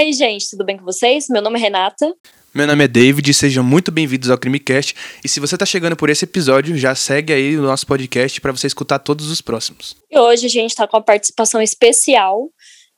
Aí, gente, tudo bem com vocês? Meu nome é Renata. Meu nome é David sejam muito bem-vindos ao Crimecast. E se você está chegando por esse episódio, já segue aí o nosso podcast para você escutar todos os próximos. E hoje a gente está com a participação especial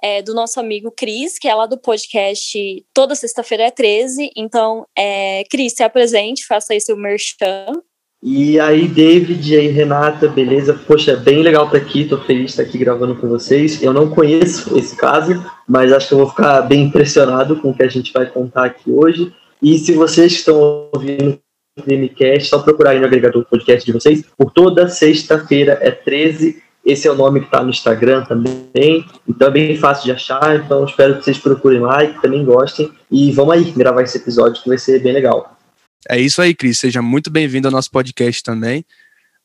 é, do nosso amigo Cris, que é lá do podcast Toda Sexta-feira é 13. Então, é, Cris, se apresente, faça aí seu merchan. E aí, David, e aí, Renata, beleza? Poxa, é bem legal estar aqui, tô feliz de estar aqui gravando com vocês. Eu não conheço esse caso, mas acho que eu vou ficar bem impressionado com o que a gente vai contar aqui hoje. E se vocês estão ouvindo o Crimecast, só procurar aí no agregador podcast de vocês. Por toda sexta-feira é 13. Esse é o nome que está no Instagram também. Então é bem fácil de achar. Então espero que vocês procurem lá e que também gostem. E vamos aí gravar esse episódio que vai ser bem legal. É isso aí, Cris. Seja muito bem-vindo ao nosso podcast também.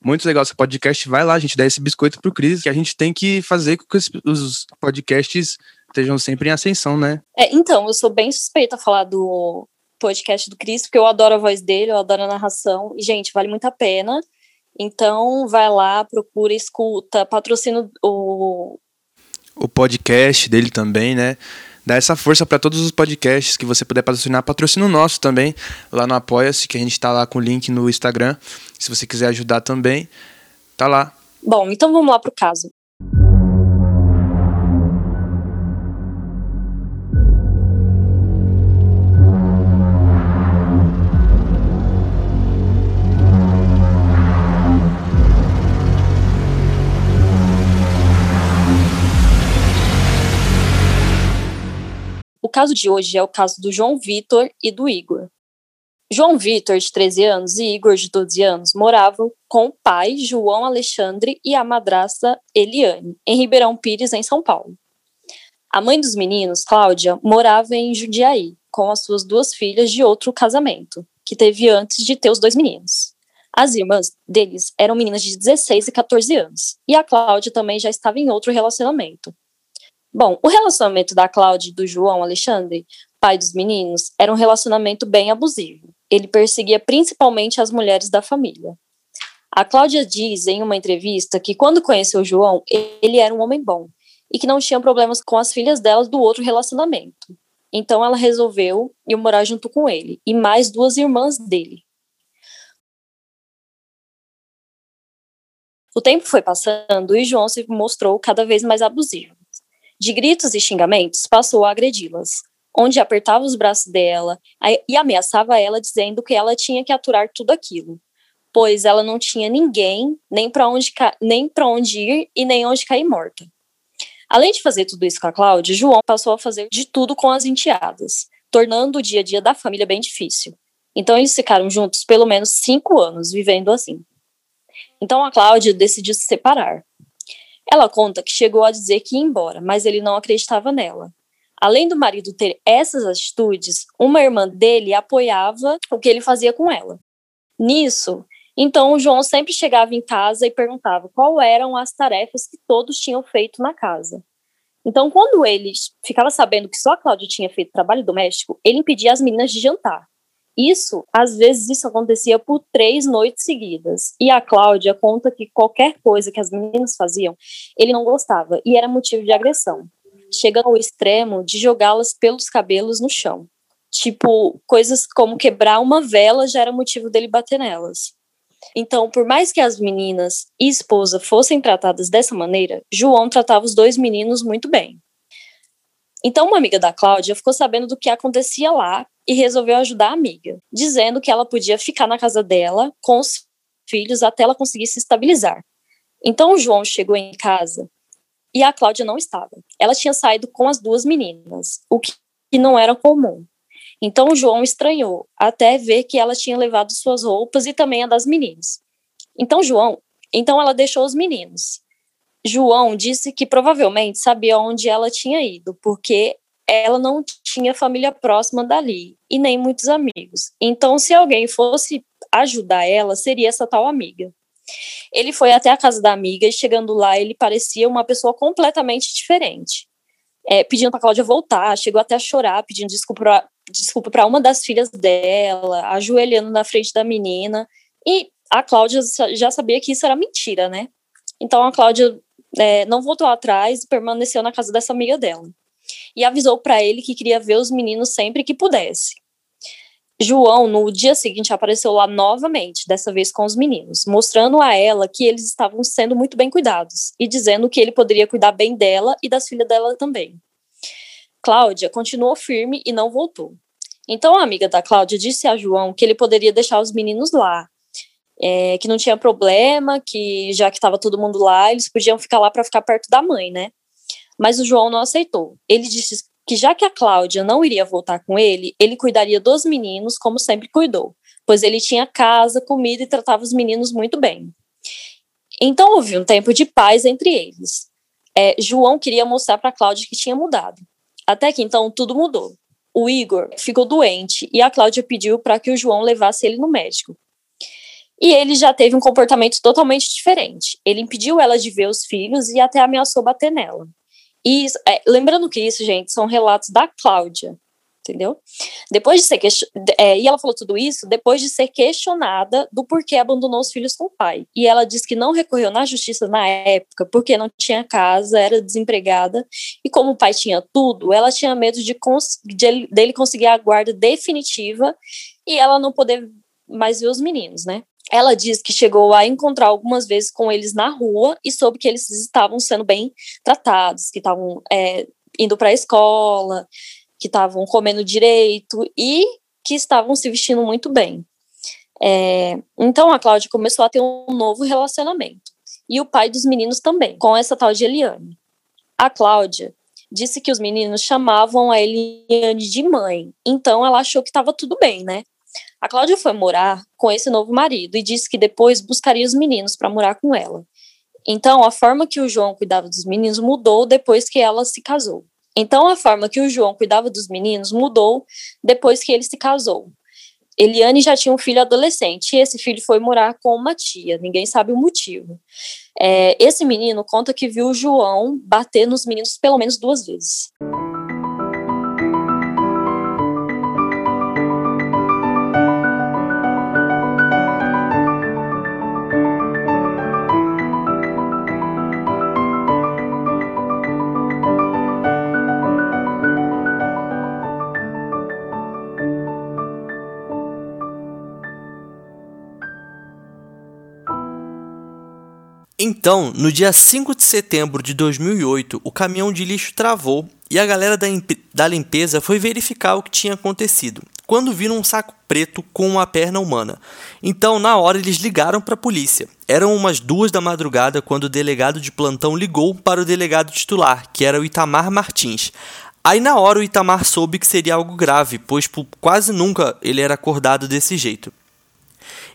Muito legal esse podcast. Vai lá, a gente dá esse biscoito pro Cris, que a gente tem que fazer com que os podcasts estejam sempre em ascensão, né? É, então, eu sou bem suspeita a falar do podcast do Cris, porque eu adoro a voz dele, eu adoro a narração. E, gente, vale muito a pena. Então, vai lá, procura, escuta, patrocina o. O podcast dele também, né? Dá essa força para todos os podcasts que você puder patrocinar. Patrocina nosso também, lá no Apoia-se, que a gente está lá com o link no Instagram. Se você quiser ajudar também, tá lá. Bom, então vamos lá caso. O caso de hoje é o caso do João Vitor e do Igor. João Vitor, de 13 anos, e Igor, de 12 anos, moravam com o pai, João Alexandre, e a madrasta Eliane, em Ribeirão Pires, em São Paulo. A mãe dos meninos, Cláudia, morava em Jundiaí, com as suas duas filhas de outro casamento, que teve antes de ter os dois meninos. As irmãs deles eram meninas de 16 e 14 anos, e a Cláudia também já estava em outro relacionamento, Bom, o relacionamento da Cláudia e do João Alexandre, pai dos meninos, era um relacionamento bem abusivo. Ele perseguia principalmente as mulheres da família. A Cláudia diz em uma entrevista que quando conheceu João, ele era um homem bom e que não tinha problemas com as filhas delas do outro relacionamento. Então ela resolveu ir morar junto com ele e mais duas irmãs dele. O tempo foi passando e João se mostrou cada vez mais abusivo. De gritos e xingamentos, passou a agredi-las, onde apertava os braços dela e ameaçava ela, dizendo que ela tinha que aturar tudo aquilo, pois ela não tinha ninguém, nem para onde, nem onde ir e nem onde cair morta. Além de fazer tudo isso com a Cláudia, João passou a fazer de tudo com as enteadas, tornando o dia a dia da família bem difícil. Então eles ficaram juntos pelo menos cinco anos, vivendo assim. Então a Cláudia decidiu se separar, ela conta que chegou a dizer que ia embora, mas ele não acreditava nela. Além do marido ter essas atitudes, uma irmã dele apoiava o que ele fazia com ela. Nisso, então o João sempre chegava em casa e perguntava qual eram as tarefas que todos tinham feito na casa. Então, quando ele ficava sabendo que só a Cláudia tinha feito trabalho doméstico, ele impedia as meninas de jantar. Isso, às vezes, isso acontecia por três noites seguidas. E a Cláudia conta que qualquer coisa que as meninas faziam, ele não gostava e era motivo de agressão, chegando ao extremo de jogá-las pelos cabelos no chão. Tipo, coisas como quebrar uma vela já era motivo dele bater nelas. Então, por mais que as meninas e esposa fossem tratadas dessa maneira, João tratava os dois meninos muito bem. Então, uma amiga da Cláudia ficou sabendo do que acontecia lá e resolveu ajudar a amiga, dizendo que ela podia ficar na casa dela com os filhos até ela conseguir se estabilizar. Então o João chegou em casa e a Cláudia não estava. Ela tinha saído com as duas meninas, o que não era comum. Então o João estranhou até ver que ela tinha levado suas roupas e também a das meninas. Então João, então ela deixou os meninos. João disse que provavelmente sabia onde ela tinha ido, porque ela não tinha família próxima dali e nem muitos amigos. Então, se alguém fosse ajudar ela, seria essa tal amiga. Ele foi até a casa da amiga e chegando lá, ele parecia uma pessoa completamente diferente. É, pedindo para Cláudia voltar, chegou até a chorar, pedindo desculpa para uma das filhas dela, ajoelhando na frente da menina. E a Cláudia já sabia que isso era mentira, né? Então a Cláudia é, não voltou atrás e permaneceu na casa dessa amiga dela. e avisou para ele que queria ver os meninos sempre que pudesse. João, no dia seguinte, apareceu lá novamente, dessa vez com os meninos, mostrando a ela que eles estavam sendo muito bem cuidados e dizendo que ele poderia cuidar bem dela e das filhas dela também. Cláudia continuou firme e não voltou. Então a amiga da Cláudia disse a João que ele poderia deixar os meninos lá, é, que não tinha problema, que já que estava todo mundo lá, eles podiam ficar lá para ficar perto da mãe, né? Mas o João não aceitou. Ele disse que já que a Cláudia não iria voltar com ele, ele cuidaria dos meninos como sempre cuidou, pois ele tinha casa, comida e tratava os meninos muito bem. Então houve um tempo de paz entre eles. É, João queria mostrar para Cláudia que tinha mudado. Até que então tudo mudou. O Igor ficou doente e a Cláudia pediu para que o João levasse ele no médico. E ele já teve um comportamento totalmente diferente. Ele impediu ela de ver os filhos e até ameaçou bater nela. E é, lembrando que isso, gente, são relatos da Cláudia, entendeu? Depois de ser é, e ela falou tudo isso depois de ser questionada do porquê abandonou os filhos com o pai. E ela disse que não recorreu na justiça na época porque não tinha casa, era desempregada e como o pai tinha tudo, ela tinha medo de, cons de dele conseguir a guarda definitiva e ela não poder mais ver os meninos, né? Ela diz que chegou a encontrar algumas vezes com eles na rua e soube que eles estavam sendo bem tratados, que estavam é, indo para a escola, que estavam comendo direito e que estavam se vestindo muito bem. É, então a Cláudia começou a ter um novo relacionamento. E o pai dos meninos também, com essa tal de Eliane. A Cláudia disse que os meninos chamavam a Eliane de mãe, então ela achou que estava tudo bem, né? A Cláudia foi morar com esse novo marido e disse que depois buscaria os meninos para morar com ela. Então, a forma que o João cuidava dos meninos mudou depois que ela se casou. Então, a forma que o João cuidava dos meninos mudou depois que ele se casou. Eliane já tinha um filho adolescente e esse filho foi morar com uma tia, ninguém sabe o motivo. É, esse menino conta que viu o João bater nos meninos pelo menos duas vezes. Então, no dia 5 de setembro de 2008, o caminhão de lixo travou e a galera da, da limpeza foi verificar o que tinha acontecido, quando viram um saco preto com uma perna humana. Então, na hora, eles ligaram para a polícia. Eram umas duas da madrugada quando o delegado de plantão ligou para o delegado titular, que era o Itamar Martins. Aí, na hora, o Itamar soube que seria algo grave, pois por quase nunca ele era acordado desse jeito.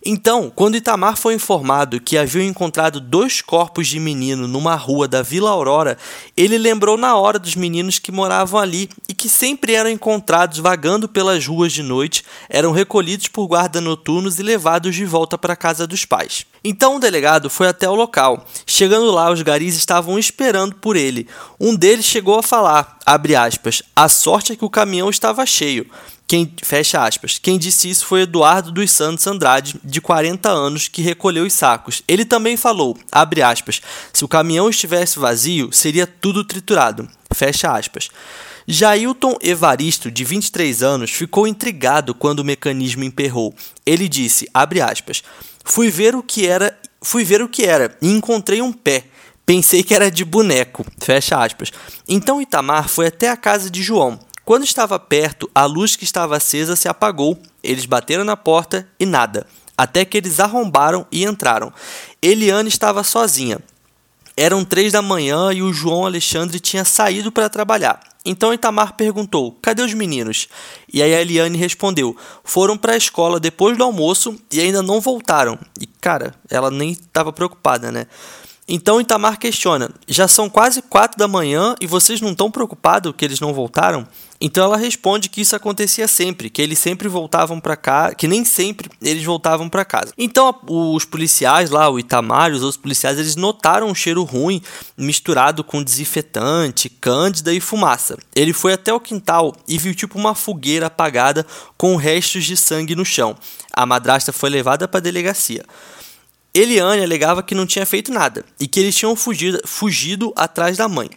Então, quando Itamar foi informado que haviam encontrado dois corpos de menino numa rua da Vila Aurora, ele lembrou na hora dos meninos que moravam ali e que sempre eram encontrados vagando pelas ruas de noite, eram recolhidos por guarda noturnos e levados de volta para a casa dos pais. Então o delegado foi até o local. Chegando lá, os garis estavam esperando por ele. Um deles chegou a falar, aspas, a sorte é que o caminhão estava cheio. Quem, fecha aspas. Quem disse isso foi Eduardo dos Santos Andrade, de 40 anos, que recolheu os sacos. Ele também falou, abre aspas, se o caminhão estivesse vazio, seria tudo triturado. Fecha aspas. Jailton Evaristo, de 23 anos, ficou intrigado quando o mecanismo emperrou. Ele disse, abre aspas, fui ver o que era, fui ver o que era e encontrei um pé. Pensei que era de boneco. Fecha aspas. Então Itamar foi até a casa de João. Quando estava perto, a luz que estava acesa se apagou. Eles bateram na porta e nada. Até que eles arrombaram e entraram. Eliane estava sozinha. Eram três da manhã e o João Alexandre tinha saído para trabalhar. Então Itamar perguntou: Cadê os meninos? E aí a Eliane respondeu: Foram para a escola depois do almoço e ainda não voltaram. E cara, ela nem estava preocupada, né? Então Itamar questiona: já são quase quatro da manhã e vocês não estão preocupados que eles não voltaram? Então ela responde que isso acontecia sempre, que eles sempre voltavam para cá, que nem sempre eles voltavam para casa. Então os policiais lá, o Itamar e os outros policiais, eles notaram um cheiro ruim misturado com desinfetante, cândida e fumaça. Ele foi até o quintal e viu tipo uma fogueira apagada com restos de sangue no chão. A madrasta foi levada para a delegacia. Eliane alegava que não tinha feito nada e que eles tinham fugido, fugido atrás da mãe.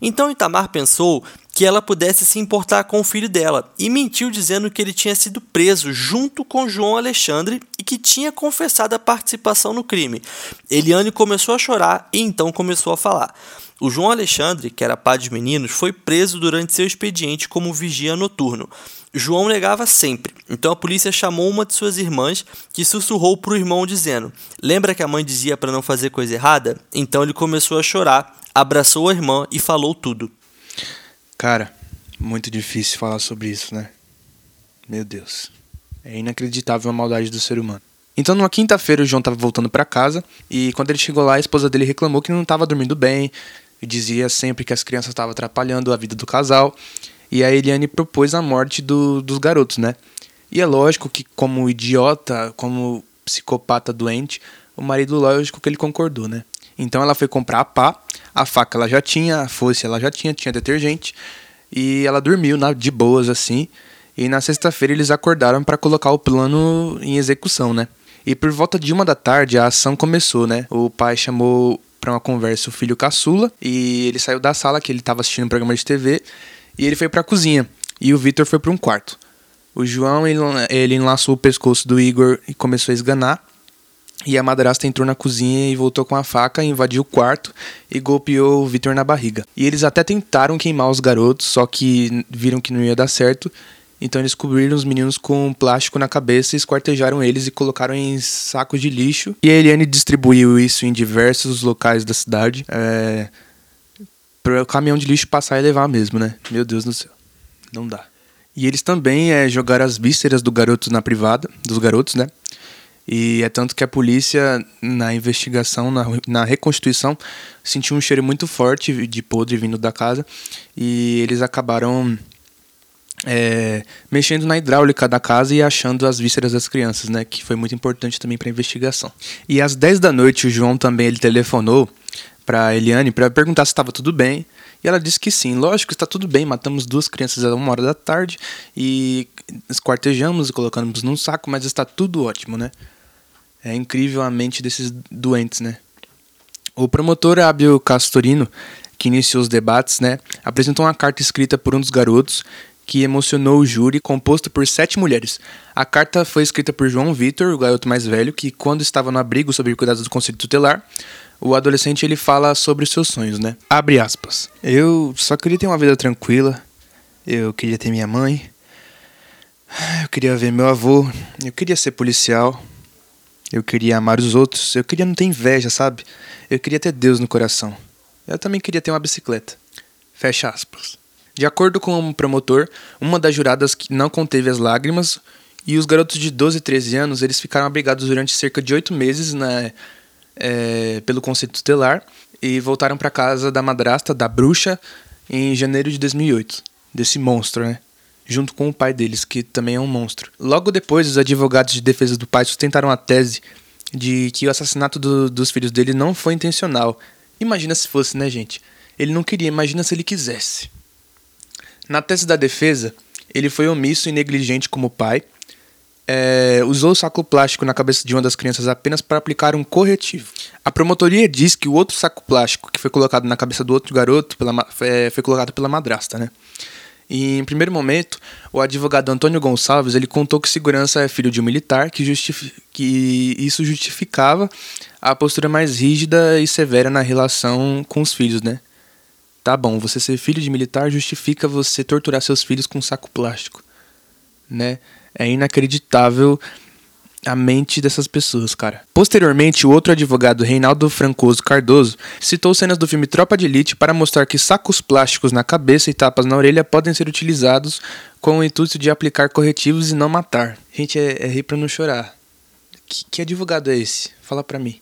Então Itamar pensou que ela pudesse se importar com o filho dela e mentiu dizendo que ele tinha sido preso junto com João Alexandre e que tinha confessado a participação no crime. Eliane começou a chorar e então começou a falar. O João Alexandre, que era pai de meninos, foi preso durante seu expediente como vigia noturno. João negava sempre, então a polícia chamou uma de suas irmãs que sussurrou para o irmão dizendo: Lembra que a mãe dizia para não fazer coisa errada? Então ele começou a chorar, abraçou a irmã e falou tudo. Cara, muito difícil falar sobre isso, né? Meu Deus. É inacreditável a maldade do ser humano. Então, numa quinta-feira, o João estava voltando para casa e quando ele chegou lá, a esposa dele reclamou que não estava dormindo bem e dizia sempre que as crianças estavam atrapalhando a vida do casal. E a Eliane propôs a morte do, dos garotos, né? E é lógico que, como idiota, como psicopata doente, o marido, lógico que ele concordou, né? Então ela foi comprar a pá, a faca ela já tinha, a foice ela já tinha, tinha detergente, e ela dormiu na, de boas assim. E na sexta-feira eles acordaram para colocar o plano em execução, né? E por volta de uma da tarde a ação começou, né? O pai chamou para uma conversa o filho caçula e ele saiu da sala que ele estava assistindo um programa de TV e ele foi para cozinha e o Vitor foi para um quarto. O João ele, ele enlaçou o pescoço do Igor e começou a esganar. E a madrasta entrou na cozinha e voltou com a faca, invadiu o quarto e golpeou o Vitor na barriga. E eles até tentaram queimar os garotos, só que viram que não ia dar certo. Então eles cobriram os meninos com plástico na cabeça, esquartejaram eles e colocaram em sacos de lixo. E a Eliane distribuiu isso em diversos locais da cidade. É... Para o caminhão de lixo passar e levar mesmo, né? Meu Deus do céu. Não dá. E eles também é, jogaram as vísceras do garoto na privada, dos garotos, né? E é tanto que a polícia, na investigação, na, na reconstituição, sentiu um cheiro muito forte de podre vindo da casa e eles acabaram é, mexendo na hidráulica da casa e achando as vísceras das crianças, né? Que foi muito importante também para a investigação. E às 10 da noite, o João também ele telefonou para Eliane para perguntar se estava tudo bem. E ela disse que sim, lógico está tudo bem, matamos duas crianças a uma hora da tarde e esquartejamos e colocamos num saco, mas está tudo ótimo, né? É incrível a mente desses doentes, né? O promotor Abel Castorino, que iniciou os debates, né, apresentou uma carta escrita por um dos garotos que emocionou o júri, composto por sete mulheres. A carta foi escrita por João Vitor, o garoto mais velho, que quando estava no abrigo sob cuidados do conselho tutelar, o adolescente ele fala sobre os seus sonhos, né? Abre aspas. Eu só queria ter uma vida tranquila. Eu queria ter minha mãe. Eu queria ver meu avô. Eu queria ser policial. Eu queria amar os outros. Eu queria não ter inveja, sabe? Eu queria ter Deus no coração. Eu também queria ter uma bicicleta. Fecha aspas. De acordo com o promotor, uma das juradas não conteve as lágrimas e os garotos de 12 e 13 anos eles ficaram abrigados durante cerca de oito meses na, é, pelo Conselho Tutelar e voltaram para casa da madrasta, da bruxa, em janeiro de 2008. Desse monstro, né? Junto com o pai deles, que também é um monstro. Logo depois, os advogados de defesa do pai sustentaram a tese de que o assassinato do, dos filhos dele não foi intencional. Imagina se fosse, né, gente? Ele não queria, imagina se ele quisesse. Na tese da defesa, ele foi omisso e negligente como pai, é, usou o saco plástico na cabeça de uma das crianças apenas para aplicar um corretivo. A promotoria diz que o outro saco plástico que foi colocado na cabeça do outro garoto pela, é, foi colocado pela madrasta, né? E, em primeiro momento, o advogado Antônio Gonçalves ele contou que segurança é filho de um militar, que, justifi que isso justificava a postura mais rígida e severa na relação com os filhos, né? Tá bom, você ser filho de militar justifica você torturar seus filhos com um saco plástico, né? É inacreditável a mente dessas pessoas, cara. Posteriormente, o outro advogado, Reinaldo Francoso Cardoso, citou cenas do filme Tropa de Elite para mostrar que sacos plásticos na cabeça e tapas na orelha podem ser utilizados com o intuito de aplicar corretivos e não matar. Gente, é, é rir pra não chorar. Que, que advogado é esse? Fala pra mim.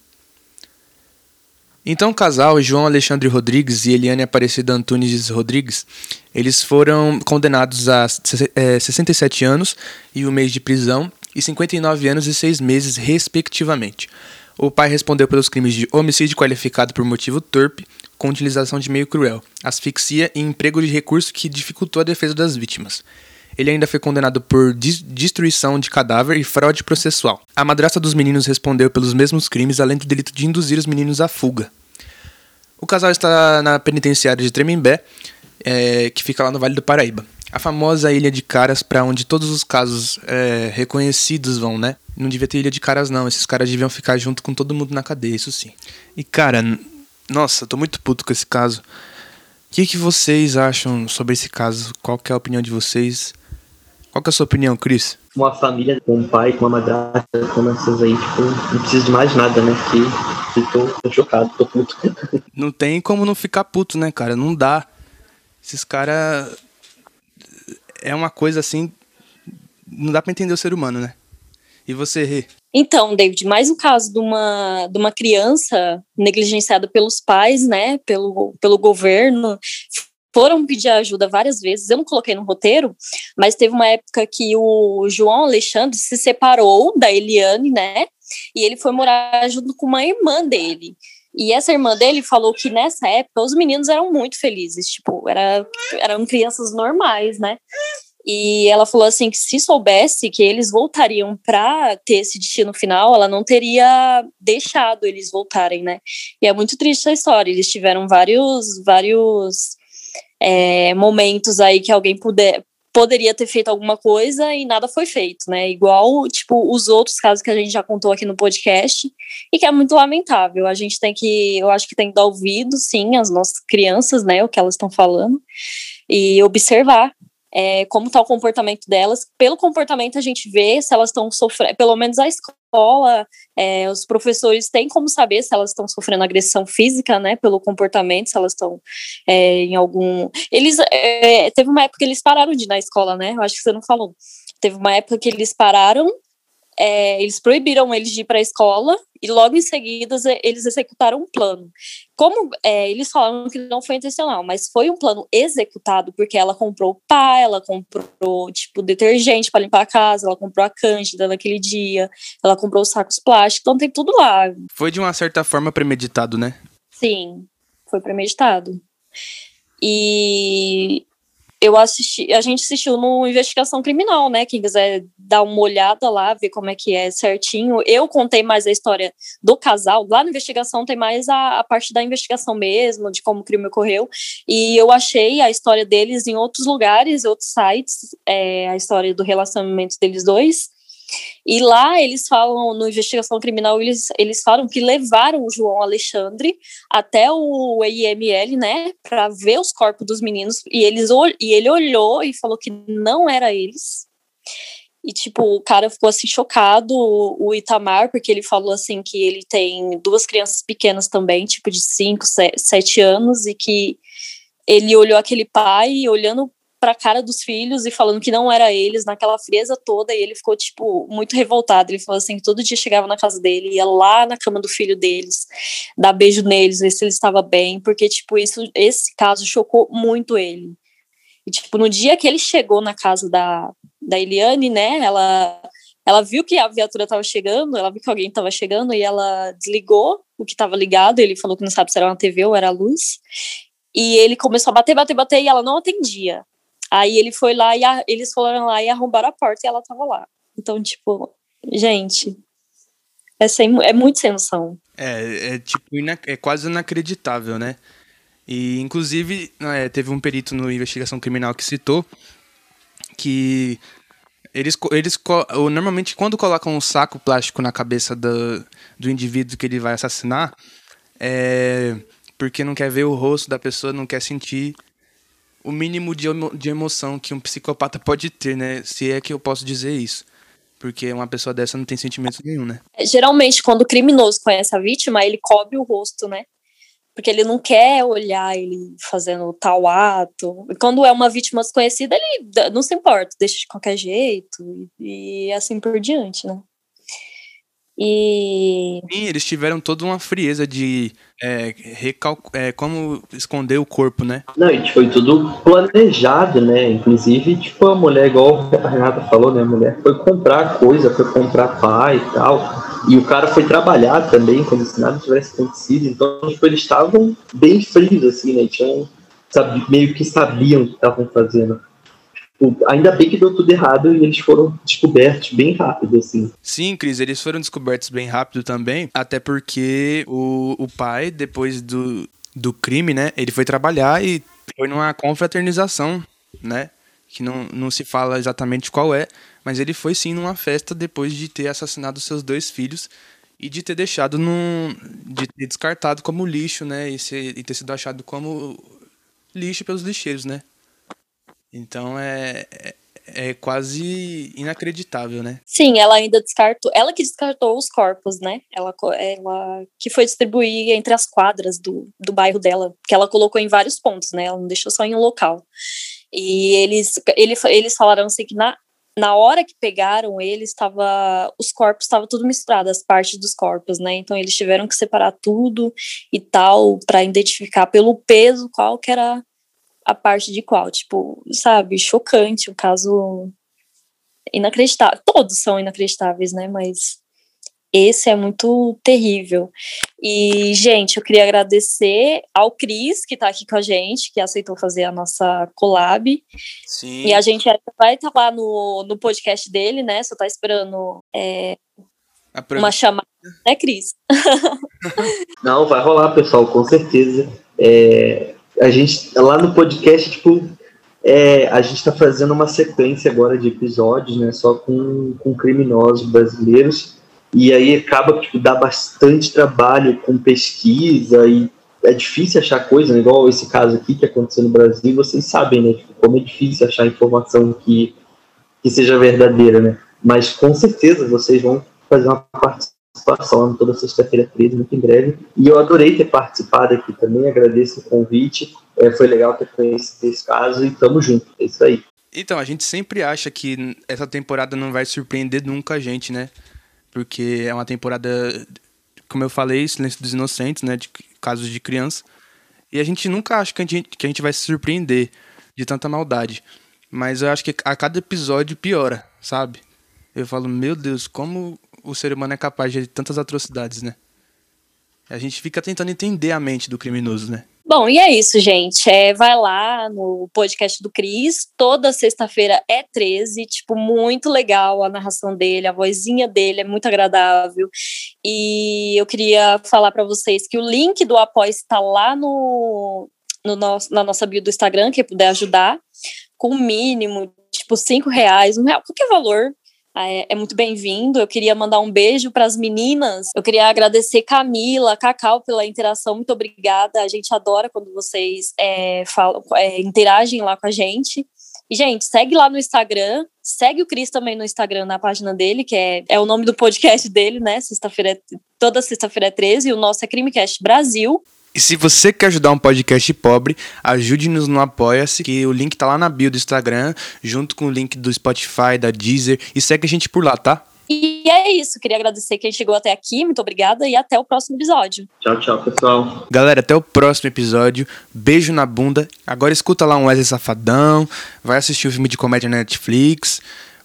Então o casal, João Alexandre Rodrigues e Eliane Aparecida Antunes Rodrigues, eles foram condenados a é, 67 anos e um mês de prisão e 59 anos e 6 meses, respectivamente. O pai respondeu pelos crimes de homicídio qualificado por motivo torpe, com utilização de meio cruel, asfixia e emprego de recurso que dificultou a defesa das vítimas. Ele ainda foi condenado por destruição de cadáver e fraude processual. A madrasta dos meninos respondeu pelos mesmos crimes, além do delito de induzir os meninos à fuga. O casal está na penitenciária de Tremembé é, que fica lá no Vale do Paraíba. A famosa Ilha de Caras, para onde todos os casos é, reconhecidos vão, né? Não devia ter Ilha de Caras, não. Esses caras deviam ficar junto com todo mundo na cadeia, isso sim. E, cara, nossa, tô muito puto com esse caso. O que, que vocês acham sobre esse caso? Qual que é a opinião de vocês? Qual que é a sua opinião, Cris? Uma família com um pai, com uma madrasta, com essas aí, tipo, não precisa de mais nada, né? Que, que tô, tô chocado, tô puto. Não tem como não ficar puto, né, cara? Não dá. Esses caras. É uma coisa assim. Não dá pra entender o ser humano, né? E você, Rê? Então, David, mais um caso de uma, de uma criança negligenciada pelos pais, né, pelo, pelo governo, foram pedir ajuda várias vezes. Eu não coloquei no roteiro, mas teve uma época que o João Alexandre se separou da Eliane, né? E ele foi morar junto com uma irmã dele. E essa irmã dele falou que nessa época os meninos eram muito felizes, tipo, era, eram crianças normais, né? E ela falou assim que se soubesse que eles voltariam para ter esse destino final, ela não teria deixado eles voltarem, né? E é muito triste essa história. Eles tiveram vários, vários é, momentos aí que alguém puder, poderia ter feito alguma coisa e nada foi feito, né? Igual, tipo, os outros casos que a gente já contou aqui no podcast e que é muito lamentável. A gente tem que, eu acho que tem que dar ouvido, sim, às nossas crianças, né? O que elas estão falando e observar é, como está o comportamento delas. Pelo comportamento a gente vê se elas estão sofrendo, pelo menos a escola, é, os professores têm como saber se elas estão sofrendo agressão física, né, pelo comportamento, se elas estão é, em algum. Eles é, teve uma época que eles pararam de ir na escola, né? Eu acho que você não falou. Teve uma época que eles pararam é, eles proibiram eles de ir para a escola e logo em seguida eles executaram um plano. Como é, eles falaram que não foi intencional, mas foi um plano executado porque ela comprou pá, ela comprou tipo detergente para limpar a casa, ela comprou a cândida naquele dia, ela comprou os sacos plásticos, então tem tudo lá. Foi de uma certa forma premeditado, né? Sim, foi premeditado. E eu assisti, a gente assistiu no Investigação Criminal, né? Quem quiser dar uma olhada lá, ver como é que é certinho. Eu contei mais a história do casal. Lá na investigação tem mais a, a parte da investigação mesmo, de como o crime ocorreu. E eu achei a história deles em outros lugares, outros sites, é, a história do relacionamento deles dois. E lá eles falam, no investigação criminal, eles, eles falam que levaram o João Alexandre até o IML, né, para ver os corpos dos meninos, e, eles, e ele olhou e falou que não era eles. E, tipo, o cara ficou assim chocado, o Itamar, porque ele falou assim que ele tem duas crianças pequenas também, tipo de 5, 7 anos, e que ele olhou aquele pai olhando para a cara dos filhos e falando que não era eles, naquela frieza toda, e ele ficou, tipo, muito revoltado. Ele falou assim, que todo dia chegava na casa dele, ia lá na cama do filho deles, dar beijo neles, ver se ele estava bem, porque, tipo, isso, esse caso chocou muito ele. E, tipo, no dia que ele chegou na casa da, da Eliane, né, ela, ela viu que a viatura estava chegando, ela viu que alguém estava chegando, e ela desligou o que estava ligado, ele falou que não sabe se era uma TV ou era a luz, e ele começou a bater, bater, bater, e ela não atendia. Aí ele foi lá e a, eles foram lá e arrombaram a porta e ela tava lá. Então, tipo, gente, é, sem, é muito sem noção. É, é tipo, é quase inacreditável, né? E, inclusive, é, teve um perito no Investigação Criminal que citou que eles, eles normalmente, quando colocam um saco plástico na cabeça do, do indivíduo que ele vai assassinar, é porque não quer ver o rosto da pessoa, não quer sentir o mínimo de, emo de emoção que um psicopata pode ter, né? Se é que eu posso dizer isso. Porque uma pessoa dessa não tem sentimento nenhum, né? É, geralmente, quando o criminoso conhece a vítima, ele cobre o rosto, né? Porque ele não quer olhar ele fazendo tal ato. Quando é uma vítima desconhecida, ele não se importa, deixa de qualquer jeito. E assim por diante, né? E. Sim, eles tiveram toda uma frieza de é, é, como esconder o corpo, né? Não, e foi tudo planejado, né? Inclusive, tipo, a mulher, igual a Renata falou, né? A mulher foi comprar coisa, foi comprar pai e tal. E o cara foi trabalhar também, como se nada tivesse acontecido. Então, tipo, eles estavam bem frios, assim, né? Tinham, sabe, meio que sabiam o que estavam fazendo. Ainda bem que deu tudo errado e eles foram descobertos bem rápido, assim. Sim, Cris, eles foram descobertos bem rápido também, até porque o, o pai, depois do, do crime, né, ele foi trabalhar e Foi numa confraternização, né? Que não, não se fala exatamente qual é, mas ele foi sim numa festa depois de ter assassinado seus dois filhos e de ter deixado num. de ter descartado como lixo, né? E, ser, e ter sido achado como lixo pelos lixeiros, né? Então é, é, é quase inacreditável, né? Sim, ela ainda descartou. Ela que descartou os corpos, né? Ela, ela que foi distribuir entre as quadras do, do bairro dela, que ela colocou em vários pontos, né? Ela não deixou só em um local. E eles, ele, eles falaram assim que na, na hora que pegaram ele, estava os corpos estavam tudo misturado, as partes dos corpos, né? Então eles tiveram que separar tudo e tal para identificar pelo peso qual que era a parte de qual, tipo, sabe, chocante, o um caso inacreditável. Todos são inacreditáveis, né? Mas esse é muito terrível. E, gente, eu queria agradecer ao Cris, que está aqui com a gente, que aceitou fazer a nossa collab. Sim. E a gente vai estar tá lá no, no podcast dele, né? Só tá esperando é, uma chamada, né, Cris? Não, vai rolar, pessoal, com certeza. É, a gente, lá no podcast, tipo, é, a gente está fazendo uma sequência agora de episódios, né? Só com, com criminosos brasileiros. E aí acaba que tipo, dá bastante trabalho com pesquisa e é difícil achar coisa, né? igual esse caso aqui que aconteceu no Brasil, vocês sabem, né? Tipo, como é difícil achar informação que, que seja verdadeira, né? Mas com certeza vocês vão fazer uma participação toda sexta-feira 13, muito em breve. E eu adorei ter participado aqui também, agradeço o convite. É, foi legal ter conhecido esse caso e tamo junto. É isso aí. Então, a gente sempre acha que essa temporada não vai surpreender nunca a gente, né? porque é uma temporada, como eu falei, Silêncio dos Inocentes, né, de casos de criança. E a gente nunca acha que a gente, que a gente vai se surpreender de tanta maldade. Mas eu acho que a cada episódio piora, sabe? Eu falo, meu Deus, como o ser humano é capaz de tantas atrocidades, né? A gente fica tentando entender a mente do criminoso, né? Bom, e é isso, gente. É, vai lá no podcast do Cris. Toda sexta-feira é 13. Tipo, muito legal a narração dele, a vozinha dele é muito agradável. E eu queria falar para vocês que o link do apoio está lá no, no nosso, na nossa bio do Instagram, quem puder ajudar, com o mínimo, tipo, cinco reais, um real, qualquer valor, é, é, muito bem-vindo. Eu queria mandar um beijo para as meninas. Eu queria agradecer Camila, Cacau pela interação. Muito obrigada. A gente adora quando vocês é, falam, é, interagem lá com a gente. E, gente, segue lá no Instagram. Segue o Cris também no Instagram, na página dele, que é, é o nome do podcast dele, né? Sexta-feira, toda sexta-feira é 13. E o nosso é Crimecast Brasil. E se você quer ajudar um podcast pobre, ajude-nos no Apoia-se, que o link tá lá na bio do Instagram, junto com o link do Spotify, da Deezer, e segue a gente por lá, tá? E é isso, queria agradecer quem chegou até aqui, muito obrigada e até o próximo episódio. Tchau, tchau, pessoal. Galera, até o próximo episódio. Beijo na bunda. Agora escuta lá um Wesley Safadão, vai assistir o filme de comédia na Netflix,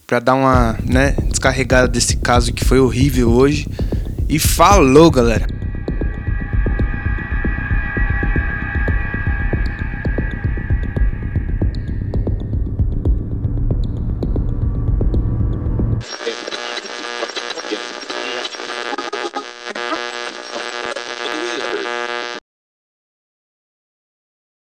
pra dar uma, né, descarregada desse caso que foi horrível hoje. E falou, galera!